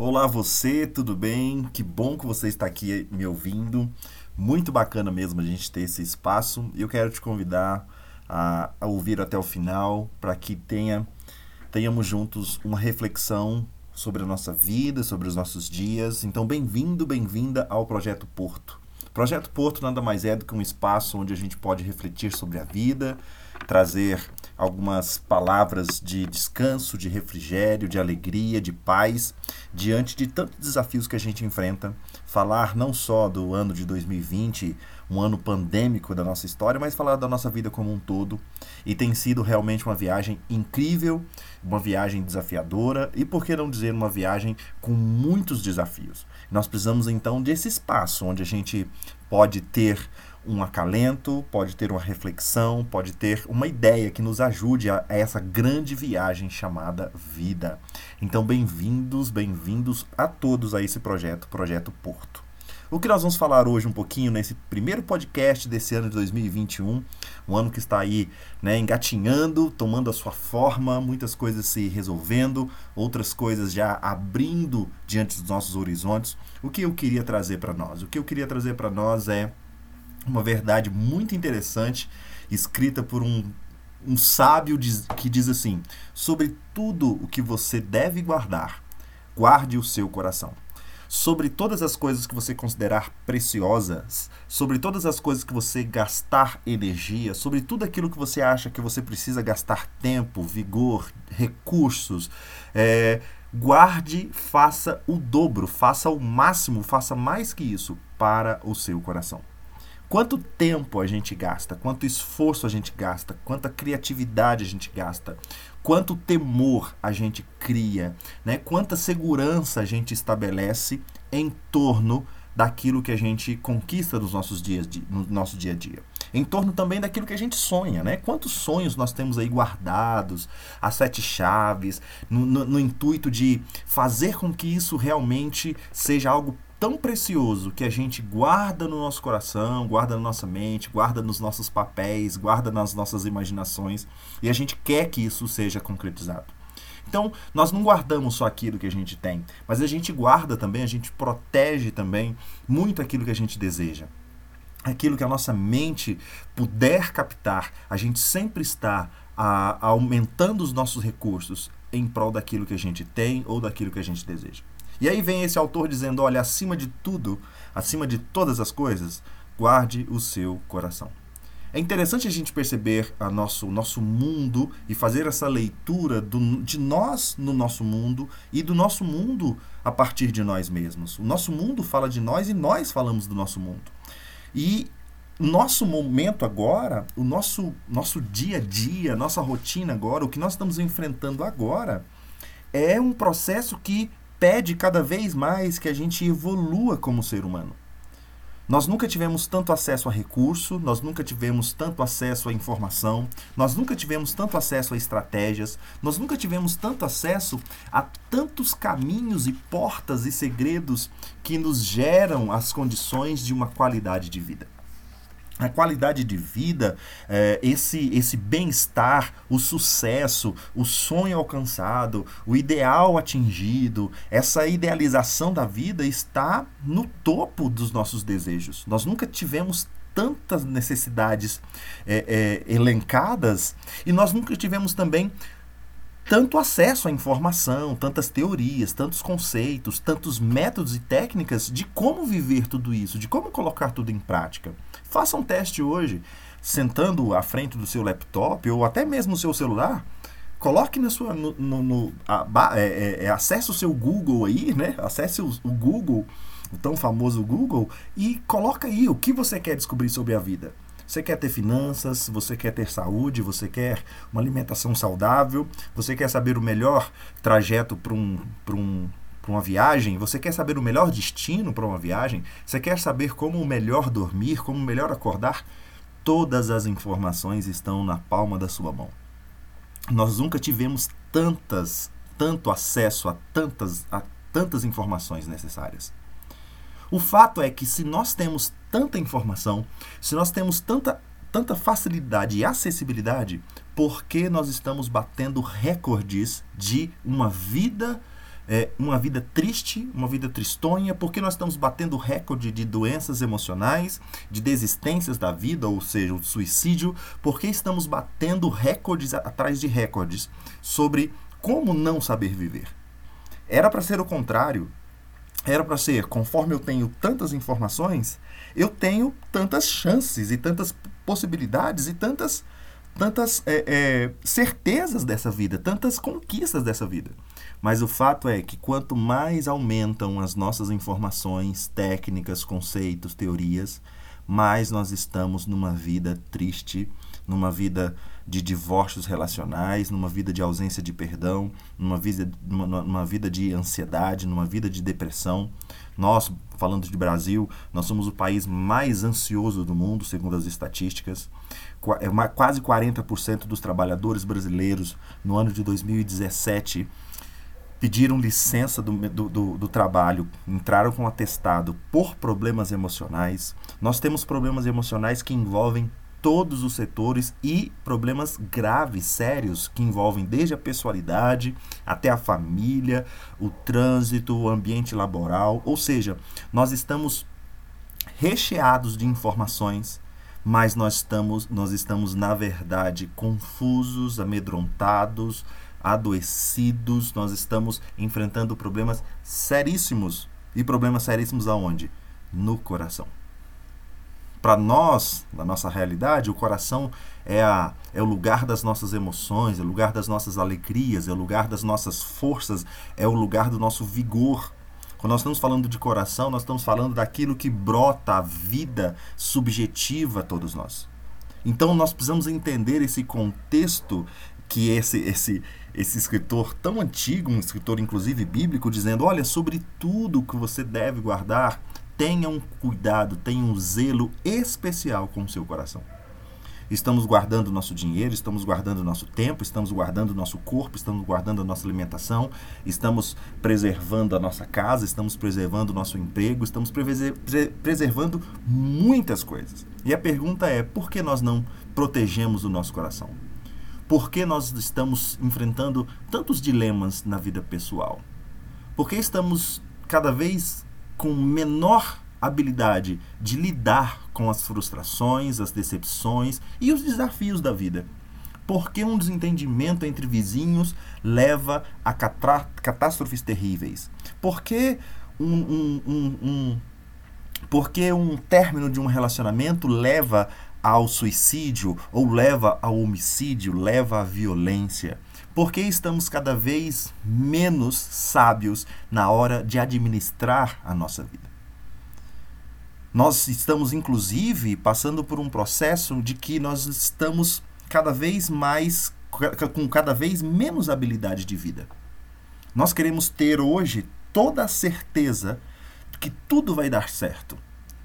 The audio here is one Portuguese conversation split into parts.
Olá você, tudo bem? Que bom que você está aqui me ouvindo. Muito bacana mesmo a gente ter esse espaço. Eu quero te convidar a, a ouvir até o final para que tenha, tenhamos juntos uma reflexão sobre a nossa vida, sobre os nossos dias. Então, bem-vindo, bem-vinda ao Projeto Porto. Projeto Porto nada mais é do que um espaço onde a gente pode refletir sobre a vida, trazer algumas palavras de descanso, de refrigério, de alegria, de paz, diante de tantos desafios que a gente enfrenta. Falar não só do ano de 2020, um ano pandêmico da nossa história, mas falar da nossa vida como um todo. E tem sido realmente uma viagem incrível, uma viagem desafiadora e, por que não dizer, uma viagem com muitos desafios. Nós precisamos então desse espaço onde a gente pode ter um acalento, pode ter uma reflexão, pode ter uma ideia que nos ajude a, a essa grande viagem chamada vida. Então, bem-vindos, bem-vindos a todos a esse projeto, Projeto Porto. O que nós vamos falar hoje um pouquinho nesse primeiro podcast desse ano de 2021, um ano que está aí né, engatinhando, tomando a sua forma, muitas coisas se resolvendo, outras coisas já abrindo diante dos nossos horizontes. O que eu queria trazer para nós? O que eu queria trazer para nós é uma verdade muito interessante, escrita por um, um sábio diz, que diz assim: sobre tudo o que você deve guardar, guarde o seu coração sobre todas as coisas que você considerar preciosas, sobre todas as coisas que você gastar energia, sobre tudo aquilo que você acha que você precisa gastar tempo, vigor, recursos. É, guarde, faça o dobro, faça o máximo, faça mais que isso para o seu coração. Quanto tempo a gente gasta, quanto esforço a gente gasta, quanta criatividade a gente gasta, quanto temor a gente cria, né? quanta segurança a gente estabelece em torno daquilo que a gente conquista nos nossos dias no nosso dia a dia. Em torno também daquilo que a gente sonha, né? Quantos sonhos nós temos aí guardados, as sete chaves, no, no, no intuito de fazer com que isso realmente seja algo tão precioso que a gente guarda no nosso coração, guarda na nossa mente, guarda nos nossos papéis, guarda nas nossas imaginações e a gente quer que isso seja concretizado. Então, nós não guardamos só aquilo que a gente tem, mas a gente guarda também, a gente protege também muito aquilo que a gente deseja. Aquilo que a nossa mente puder captar, a gente sempre está a, aumentando os nossos recursos em prol daquilo que a gente tem ou daquilo que a gente deseja. E aí vem esse autor dizendo: olha, acima de tudo, acima de todas as coisas, guarde o seu coração. É interessante a gente perceber a nosso, o nosso mundo e fazer essa leitura do, de nós no nosso mundo e do nosso mundo a partir de nós mesmos. O nosso mundo fala de nós e nós falamos do nosso mundo. E nosso momento agora, o nosso, nosso dia a dia, nossa rotina agora, o que nós estamos enfrentando agora, é um processo que pede cada vez mais que a gente evolua como ser humano. Nós nunca tivemos tanto acesso a recurso, nós nunca tivemos tanto acesso à informação, nós nunca tivemos tanto acesso a estratégias, nós nunca tivemos tanto acesso a tantos caminhos e portas e segredos que nos geram as condições de uma qualidade de vida a qualidade de vida, é, esse, esse bem-estar, o sucesso, o sonho alcançado, o ideal atingido, essa idealização da vida está no topo dos nossos desejos. Nós nunca tivemos tantas necessidades é, é, elencadas e nós nunca tivemos também tanto acesso à informação, tantas teorias, tantos conceitos, tantos métodos e técnicas de como viver tudo isso, de como colocar tudo em prática. Faça um teste hoje, sentando à frente do seu laptop ou até mesmo no seu celular. Coloque na sua. No, no, no a, é, é, é, acesse o seu Google aí, né? Acesse o, o Google, o tão famoso Google, e coloca aí o que você quer descobrir sobre a vida. Você quer ter finanças, você quer ter saúde, você quer uma alimentação saudável, você quer saber o melhor trajeto para um, um, para uma viagem, você quer saber o melhor destino para uma viagem, você quer saber como melhor dormir, como melhor acordar, todas as informações estão na palma da sua mão. Nós nunca tivemos tantas, tanto acesso a tantas, a tantas informações necessárias. O fato é que se nós temos tanta informação, se nós temos tanta, tanta facilidade e acessibilidade, por que nós estamos batendo recordes de uma vida é, uma vida triste, uma vida tristonha, porque nós estamos batendo recorde de doenças emocionais, de desistências da vida, ou seja, o suicídio, porque estamos batendo recordes atrás de recordes sobre como não saber viver. Era para ser o contrário. Era para ser, conforme eu tenho tantas informações, eu tenho tantas chances e tantas possibilidades e tantas tantas é, é, certezas dessa vida, tantas conquistas dessa vida. Mas o fato é que quanto mais aumentam as nossas informações, técnicas, conceitos, teorias, mais nós estamos numa vida triste, numa vida de divórcios relacionais, numa vida de ausência de perdão, numa vida, numa, numa vida de ansiedade, numa vida de depressão. Nós, falando de Brasil, nós somos o país mais ansioso do mundo, segundo as estatísticas. É quase 40% dos trabalhadores brasileiros no ano de 2017 pediram licença do, do, do, do, trabalho, entraram com atestado por problemas emocionais. Nós temos problemas emocionais que envolvem todos os setores e problemas graves, sérios, que envolvem desde a pessoalidade até a família, o trânsito, o ambiente laboral. Ou seja, nós estamos recheados de informações mas nós estamos, nós estamos na verdade confusos, amedrontados, adoecidos, nós estamos enfrentando problemas seríssimos. E problemas seríssimos aonde? No coração. Para nós, na nossa realidade, o coração é, a, é o lugar das nossas emoções, é o lugar das nossas alegrias, é o lugar das nossas forças, é o lugar do nosso vigor. Quando nós estamos falando de coração, nós estamos falando daquilo que brota a vida subjetiva a todos nós. Então nós precisamos entender esse contexto que esse esse esse escritor tão antigo, um escritor inclusive bíblico, dizendo: olha, sobre tudo que você deve guardar, tenha um cuidado, tenha um zelo especial com o seu coração. Estamos guardando nosso dinheiro, estamos guardando nosso tempo, estamos guardando nosso corpo, estamos guardando a nossa alimentação, estamos preservando a nossa casa, estamos preservando o nosso emprego, estamos preservando muitas coisas. E a pergunta é: por que nós não protegemos o nosso coração? Por que nós estamos enfrentando tantos dilemas na vida pessoal? Por que estamos cada vez com menor habilidade de lidar com as frustrações, as decepções e os desafios da vida? Por que um desentendimento entre vizinhos leva a catástrofes terríveis? Por que um, um, um, um, porque um término de um relacionamento leva ao suicídio ou leva ao homicídio, leva à violência? Porque estamos cada vez menos sábios na hora de administrar a nossa vida. Nós estamos, inclusive, passando por um processo de que nós estamos cada vez mais, com cada vez menos habilidade de vida. Nós queremos ter hoje toda a certeza de que tudo vai dar certo.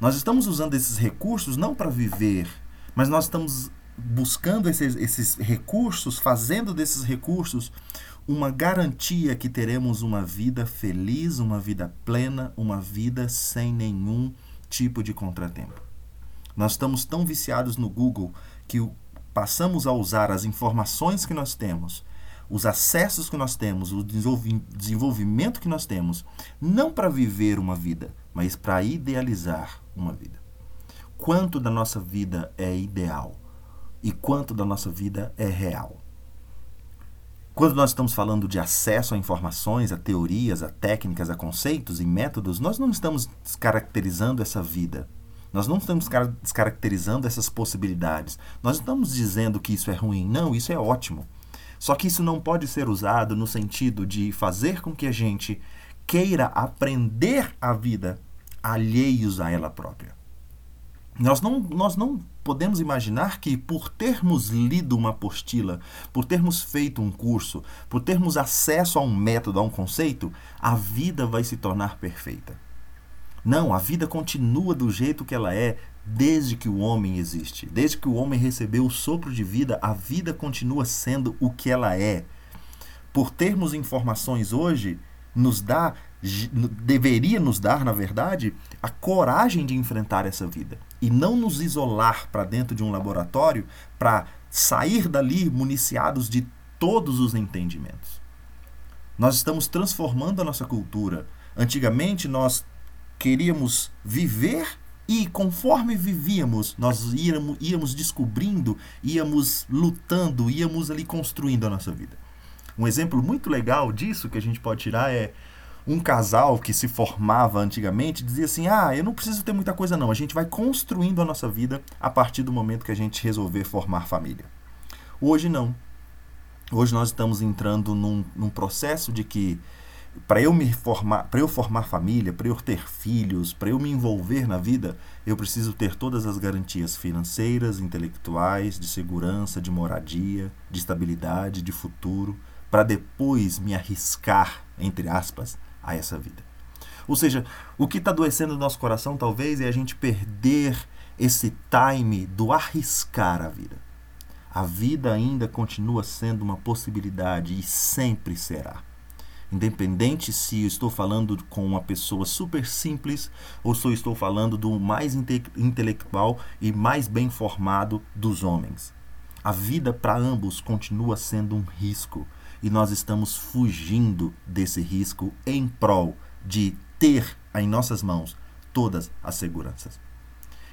Nós estamos usando esses recursos não para viver mas nós estamos buscando esses, esses recursos, fazendo desses recursos uma garantia que teremos uma vida feliz, uma vida plena, uma vida sem nenhum tipo de contratempo. Nós estamos tão viciados no Google que passamos a usar as informações que nós temos, os acessos que nós temos, o desenvolvimento que nós temos, não para viver uma vida, mas para idealizar uma vida quanto da nossa vida é ideal e quanto da nossa vida é real. Quando nós estamos falando de acesso a informações, a teorias, a técnicas, a conceitos e métodos, nós não estamos descaracterizando essa vida. Nós não estamos descaracterizando essas possibilidades. Nós estamos dizendo que isso é ruim. Não, isso é ótimo. Só que isso não pode ser usado no sentido de fazer com que a gente queira aprender a vida alheios a ela própria. Nós não, nós não podemos imaginar que, por termos lido uma apostila, por termos feito um curso, por termos acesso a um método, a um conceito, a vida vai se tornar perfeita. Não, a vida continua do jeito que ela é desde que o homem existe. Desde que o homem recebeu o sopro de vida, a vida continua sendo o que ela é. Por termos informações hoje, nos dá, deveria nos dar, na verdade, a coragem de enfrentar essa vida e não nos isolar para dentro de um laboratório para sair dali municiados de todos os entendimentos. Nós estamos transformando a nossa cultura. Antigamente nós queríamos viver e conforme vivíamos, nós íamos, íamos descobrindo, íamos lutando, íamos ali construindo a nossa vida. Um exemplo muito legal disso que a gente pode tirar é um casal que se formava antigamente dizia assim: Ah, eu não preciso ter muita coisa, não. A gente vai construindo a nossa vida a partir do momento que a gente resolver formar família. Hoje não. Hoje nós estamos entrando num, num processo de que para eu me formar, para eu formar família, para eu ter filhos, para eu me envolver na vida, eu preciso ter todas as garantias financeiras, intelectuais, de segurança, de moradia, de estabilidade, de futuro, para depois me arriscar, entre aspas, a essa vida. Ou seja, o que está adoecendo no nosso coração talvez é a gente perder esse time do arriscar a vida a vida ainda continua sendo uma possibilidade e sempre será. Independente se eu estou falando com uma pessoa super simples ou se eu estou falando do mais inte intelectual e mais bem formado dos homens. A vida para ambos continua sendo um risco e nós estamos fugindo desse risco em prol de ter em nossas mãos todas as seguranças.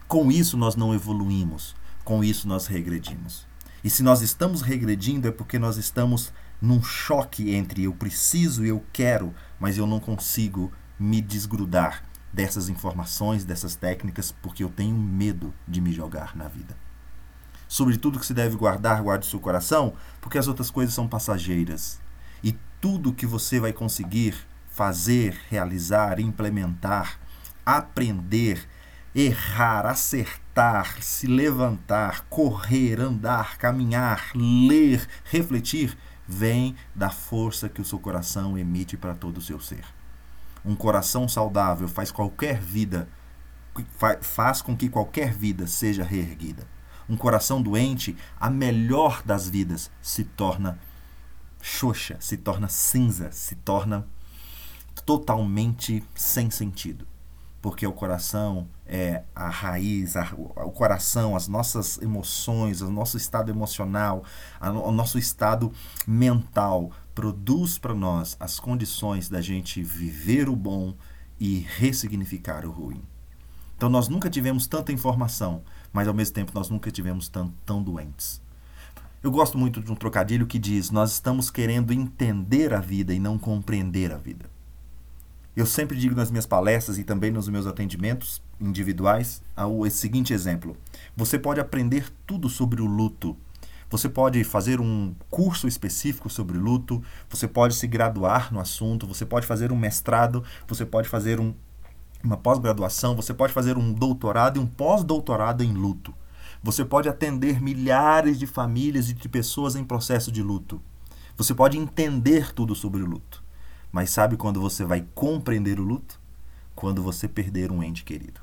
Com isso nós não evoluímos, com isso nós regredimos. E se nós estamos regredindo é porque nós estamos num choque entre eu preciso e eu quero, mas eu não consigo me desgrudar dessas informações, dessas técnicas, porque eu tenho medo de me jogar na vida. Sobre tudo que se deve guardar, guarde seu coração, porque as outras coisas são passageiras. E tudo que você vai conseguir fazer, realizar, implementar, aprender, errar, acertar, se levantar, correr, andar, caminhar, ler, refletir, vem da força que o seu coração emite para todo o seu ser. Um coração saudável faz qualquer vida faz com que qualquer vida seja reerguida. Um coração doente, a melhor das vidas, se torna xoxa, se torna cinza, se torna totalmente sem sentido porque o coração é a raiz, a, o coração, as nossas emoções, o nosso estado emocional, a, o nosso estado mental produz para nós as condições da gente viver o bom e ressignificar o ruim. Então nós nunca tivemos tanta informação, mas ao mesmo tempo nós nunca tivemos tão, tão doentes. Eu gosto muito de um trocadilho que diz: Nós estamos querendo entender a vida e não compreender a vida. Eu sempre digo nas minhas palestras e também nos meus atendimentos individuais o seguinte exemplo: você pode aprender tudo sobre o luto. Você pode fazer um curso específico sobre luto, você pode se graduar no assunto, você pode fazer um mestrado, você pode fazer um, uma pós-graduação, você pode fazer um doutorado e um pós-doutorado em luto. Você pode atender milhares de famílias e de pessoas em processo de luto. Você pode entender tudo sobre o luto. Mas sabe quando você vai compreender o luto? Quando você perder um ente querido.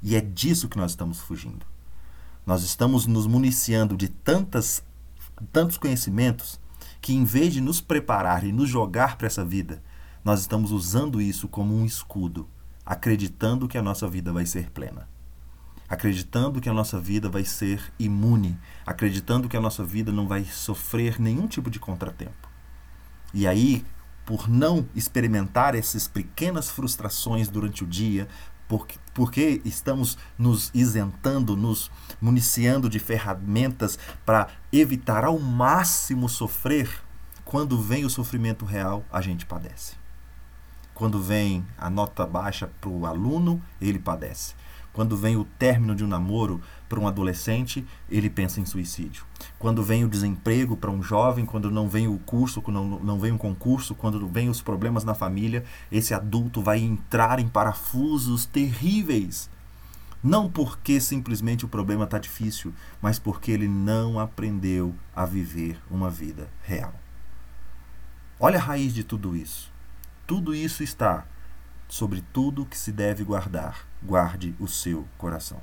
E é disso que nós estamos fugindo. Nós estamos nos municiando de tantas, tantos conhecimentos que, em vez de nos preparar e nos jogar para essa vida, nós estamos usando isso como um escudo, acreditando que a nossa vida vai ser plena. Acreditando que a nossa vida vai ser imune, acreditando que a nossa vida não vai sofrer nenhum tipo de contratempo. E aí por não experimentar essas pequenas frustrações durante o dia, porque, porque estamos nos isentando, nos municiando de ferramentas para evitar ao máximo sofrer, quando vem o sofrimento real, a gente padece. Quando vem a nota baixa para o aluno, ele padece. Quando vem o término de um namoro para um adolescente, ele pensa em suicídio. Quando vem o desemprego para um jovem, quando não vem o curso, quando não, vem um concurso, quando vem os problemas na família, esse adulto vai entrar em parafusos terríveis. Não porque simplesmente o problema está difícil, mas porque ele não aprendeu a viver uma vida real. Olha a raiz de tudo isso. Tudo isso está sobre tudo que se deve guardar, guarde o seu coração.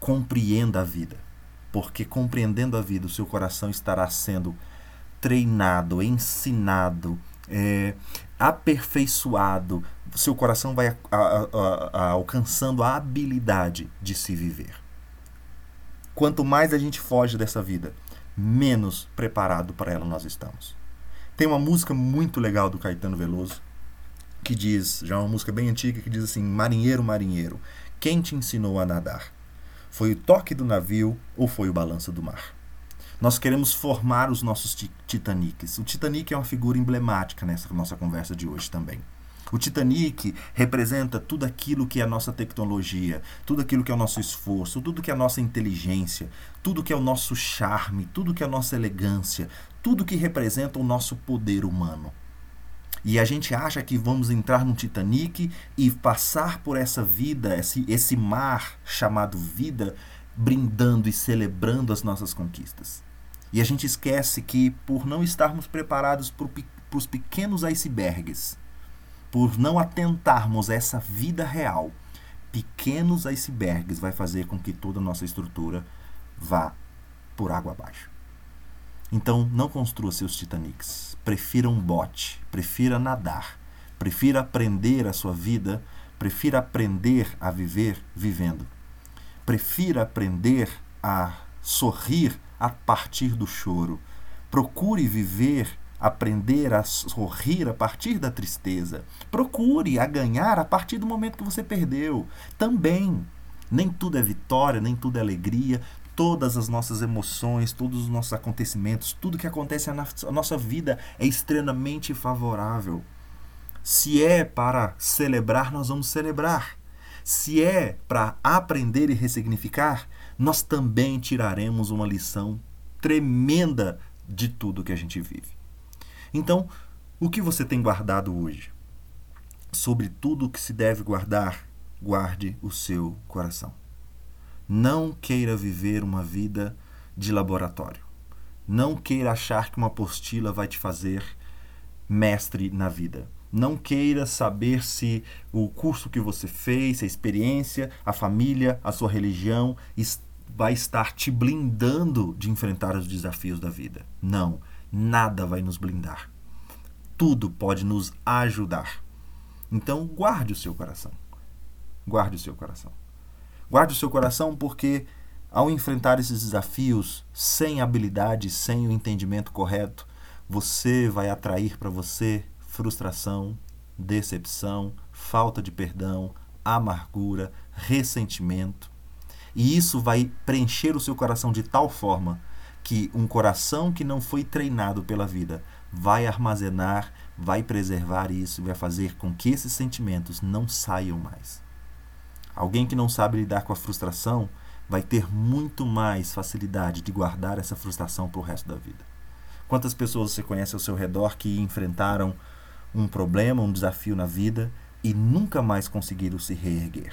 Compreenda a vida, porque compreendendo a vida, o seu coração estará sendo treinado, ensinado, é, aperfeiçoado, o seu coração vai a, a, a, alcançando a habilidade de se viver. Quanto mais a gente foge dessa vida, menos preparado para ela nós estamos. Tem uma música muito legal do Caetano Veloso que diz, já é uma música bem antiga, que diz assim: Marinheiro, marinheiro, quem te ensinou a nadar? Foi o toque do navio ou foi o balanço do mar? Nós queremos formar os nossos Titanics. O Titanic é uma figura emblemática nessa nossa conversa de hoje também. O Titanic representa tudo aquilo que é a nossa tecnologia, tudo aquilo que é o nosso esforço, tudo que é a nossa inteligência, tudo que é o nosso charme, tudo que é a nossa elegância, tudo que representa o nosso poder humano. E a gente acha que vamos entrar no Titanic e passar por essa vida, esse, esse mar chamado vida, brindando e celebrando as nossas conquistas. E a gente esquece que, por não estarmos preparados para os pequenos icebergs, por não atentarmos a essa vida real, pequenos icebergs vai fazer com que toda a nossa estrutura vá por água abaixo. Então, não construa seus Titanics. Prefira um bote, prefira nadar, prefira aprender a sua vida, prefira aprender a viver vivendo. Prefira aprender a sorrir a partir do choro. Procure viver aprender a sorrir a partir da tristeza. Procure a ganhar a partir do momento que você perdeu. Também. Nem tudo é vitória, nem tudo é alegria. Todas as nossas emoções, todos os nossos acontecimentos, tudo que acontece na nossa vida é extremamente favorável. Se é para celebrar, nós vamos celebrar. Se é para aprender e ressignificar, nós também tiraremos uma lição tremenda de tudo que a gente vive. Então, o que você tem guardado hoje? Sobre tudo o que se deve guardar, guarde o seu coração. Não queira viver uma vida de laboratório. Não queira achar que uma apostila vai te fazer mestre na vida. Não queira saber se o curso que você fez, a experiência, a família, a sua religião vai estar te blindando de enfrentar os desafios da vida. Não nada vai nos blindar. Tudo pode nos ajudar. Então, guarde o seu coração. Guarde o seu coração. Guarde o seu coração porque, ao enfrentar esses desafios sem habilidade, sem o entendimento correto, você vai atrair para você frustração, decepção, falta de perdão, amargura, ressentimento. E isso vai preencher o seu coração de tal forma que um coração que não foi treinado pela vida vai armazenar, vai preservar isso, vai fazer com que esses sentimentos não saiam mais. Alguém que não sabe lidar com a frustração vai ter muito mais facilidade de guardar essa frustração para o resto da vida. Quantas pessoas você conhece ao seu redor que enfrentaram um problema, um desafio na vida e nunca mais conseguiram se reerguer?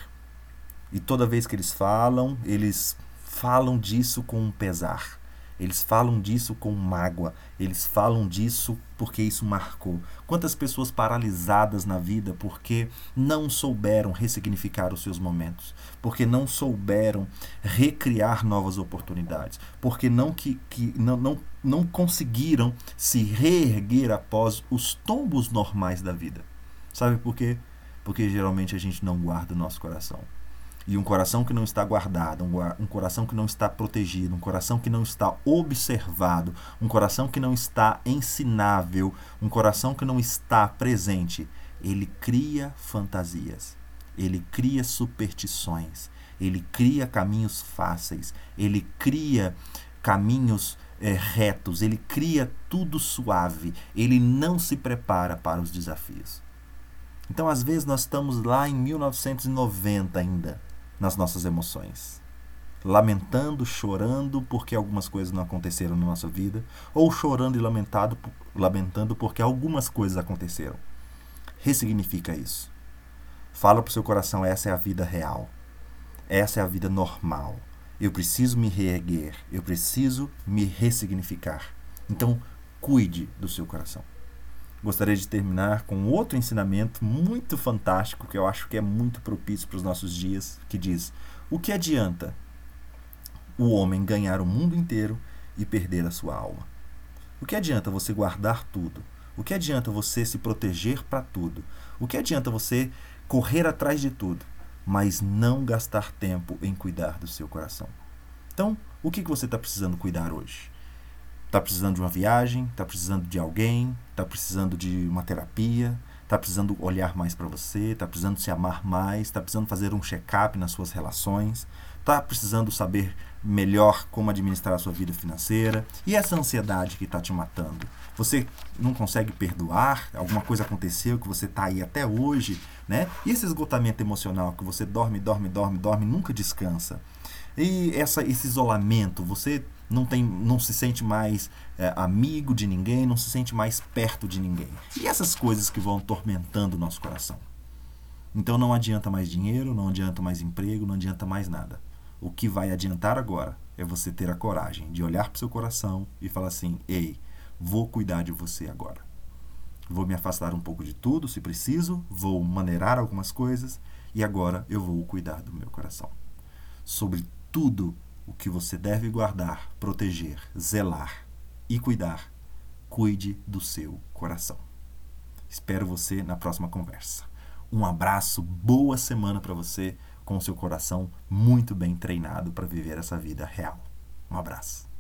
E toda vez que eles falam, eles falam disso com um pesar eles falam disso com mágoa, eles falam disso porque isso marcou. Quantas pessoas paralisadas na vida porque não souberam ressignificar os seus momentos, porque não souberam recriar novas oportunidades, porque não, que, que, não, não, não conseguiram se reerguer após os tombos normais da vida. Sabe por quê? Porque geralmente a gente não guarda o nosso coração. E um coração que não está guardado, um, coração que não está protegido, um coração que não está observado, um coração que não está ensinável, um coração que não está presente, ele cria fantasias, ele cria superstições, ele cria caminhos fáceis, ele cria caminhos é, retos, ele cria tudo suave, ele não se prepara para os desafios. Então, às vezes, nós estamos lá em 1990 ainda nas nossas emoções. Lamentando, chorando porque algumas coisas não aconteceram na nossa vida, ou chorando e lamentado, lamentando porque algumas coisas aconteceram. Ressignifica isso. Fala para o seu coração: essa é a vida real. Essa é a vida normal. Eu preciso me reerguer. Eu preciso me ressignificar. Então, cuide do seu coração gostaria de terminar com outro ensinamento muito fantástico que eu acho que é muito propício para os nossos dias, que diz: o que adianta o homem ganhar o mundo inteiro e perder a sua alma? O que adianta você guardar tudo? O que adianta você se proteger para tudo? O que adianta você correr atrás de tudo, mas não gastar tempo em cuidar do seu coração? Então, o que você está precisando cuidar hoje? Está precisando de uma viagem, está precisando de alguém, está precisando de uma terapia, está precisando olhar mais para você, está precisando se amar mais, está precisando fazer um check-up nas suas relações, está precisando saber melhor como administrar a sua vida financeira. E essa ansiedade que está te matando? Você não consegue perdoar? Alguma coisa aconteceu que você está aí até hoje, né? E esse esgotamento emocional que você dorme, dorme, dorme, dorme, nunca descansa. E essa, esse isolamento, você não, tem, não se sente mais é, amigo de ninguém, não se sente mais perto de ninguém. E essas coisas que vão atormentando o nosso coração. Então não adianta mais dinheiro, não adianta mais emprego, não adianta mais nada. O que vai adiantar agora é você ter a coragem de olhar para o seu coração e falar assim: ei, vou cuidar de você agora. Vou me afastar um pouco de tudo, se preciso, vou maneirar algumas coisas e agora eu vou cuidar do meu coração. Sobre tudo o que você deve guardar, proteger, zelar e cuidar, cuide do seu coração. Espero você na próxima conversa. Um abraço, boa semana para você com o seu coração muito bem treinado para viver essa vida real. Um abraço.